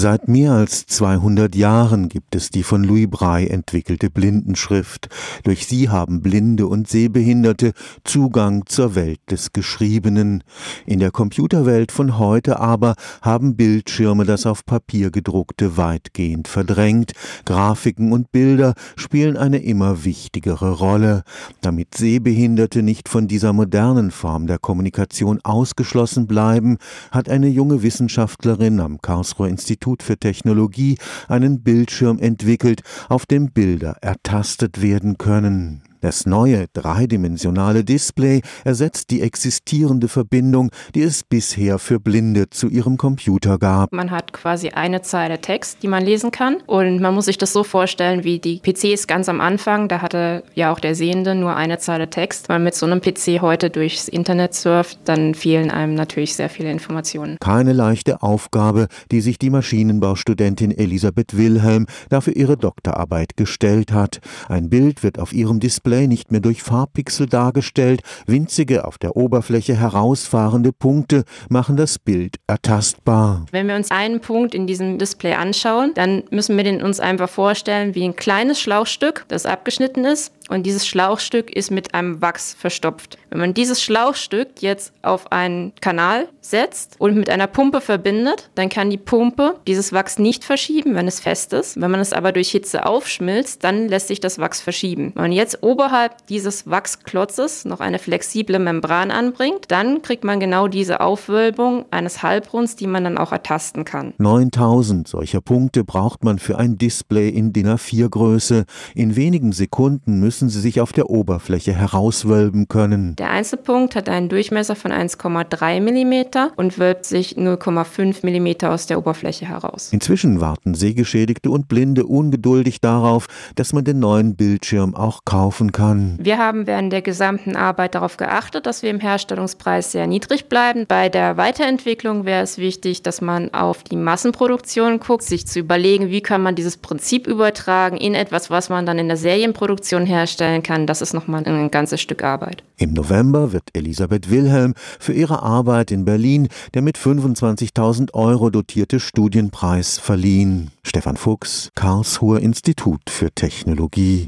Seit mehr als 200 Jahren gibt es die von Louis Braille entwickelte Blindenschrift. Durch sie haben Blinde und Sehbehinderte Zugang zur Welt des Geschriebenen. In der Computerwelt von heute aber haben Bildschirme das auf Papier gedruckte weitgehend verdrängt. Grafiken und Bilder spielen eine immer wichtigere Rolle. Damit Sehbehinderte nicht von dieser modernen Form der Kommunikation ausgeschlossen bleiben, hat eine junge Wissenschaftlerin am Karlsruher Institut Institut für Technologie einen Bildschirm entwickelt, auf dem Bilder ertastet werden können. Das neue dreidimensionale Display ersetzt die existierende Verbindung, die es bisher für Blinde zu ihrem Computer gab. Man hat quasi eine Zeile Text, die man lesen kann und man muss sich das so vorstellen wie die PCs ganz am Anfang. Da hatte ja auch der Sehende nur eine Zeile Text. Wenn man mit so einem PC heute durchs Internet surft, dann fehlen einem natürlich sehr viele Informationen. Keine leichte Aufgabe, die sich die Maschinenbaustudentin Elisabeth Wilhelm dafür ihre Doktorarbeit gestellt hat. Ein Bild wird auf ihrem Display Display nicht mehr durch Farbpixel dargestellt, winzige auf der Oberfläche herausfahrende Punkte machen das Bild ertastbar. Wenn wir uns einen Punkt in diesem Display anschauen, dann müssen wir den uns einfach vorstellen wie ein kleines Schlauchstück, das abgeschnitten ist und dieses Schlauchstück ist mit einem Wachs verstopft. Wenn man dieses Schlauchstück jetzt auf einen Kanal setzt und mit einer Pumpe verbindet, dann kann die Pumpe dieses Wachs nicht verschieben, wenn es fest ist. Wenn man es aber durch Hitze aufschmilzt, dann lässt sich das Wachs verschieben. Wenn man jetzt oberhalb dieses Wachsklotzes noch eine flexible Membran anbringt, dann kriegt man genau diese Aufwölbung eines Halbrunds, die man dann auch ertasten kann. 9000 solcher Punkte braucht man für ein Display in DIN A4 Größe. In wenigen Sekunden müssen sie sich auf der Oberfläche herauswölben können. Der Einzelpunkt hat einen Durchmesser von 1,3 mm und wölbt sich 0,5 mm aus der Oberfläche heraus. Inzwischen warten Sehgeschädigte und Blinde ungeduldig darauf, dass man den neuen Bildschirm auch kaufen kann. Wir haben während der gesamten Arbeit darauf geachtet, dass wir im Herstellungspreis sehr niedrig bleiben. Bei der Weiterentwicklung wäre es wichtig, dass man auf die Massenproduktion guckt, sich zu überlegen, wie kann man dieses Prinzip übertragen in etwas, was man dann in der Serienproduktion herstellen kann, das ist nochmal ein ganzes Stück Arbeit. Im November wird Elisabeth Wilhelm für ihre Arbeit in Berlin der mit 25.000 Euro dotierte Studienpreis verliehen. Stefan Fuchs, Karlsruher Institut für Technologie.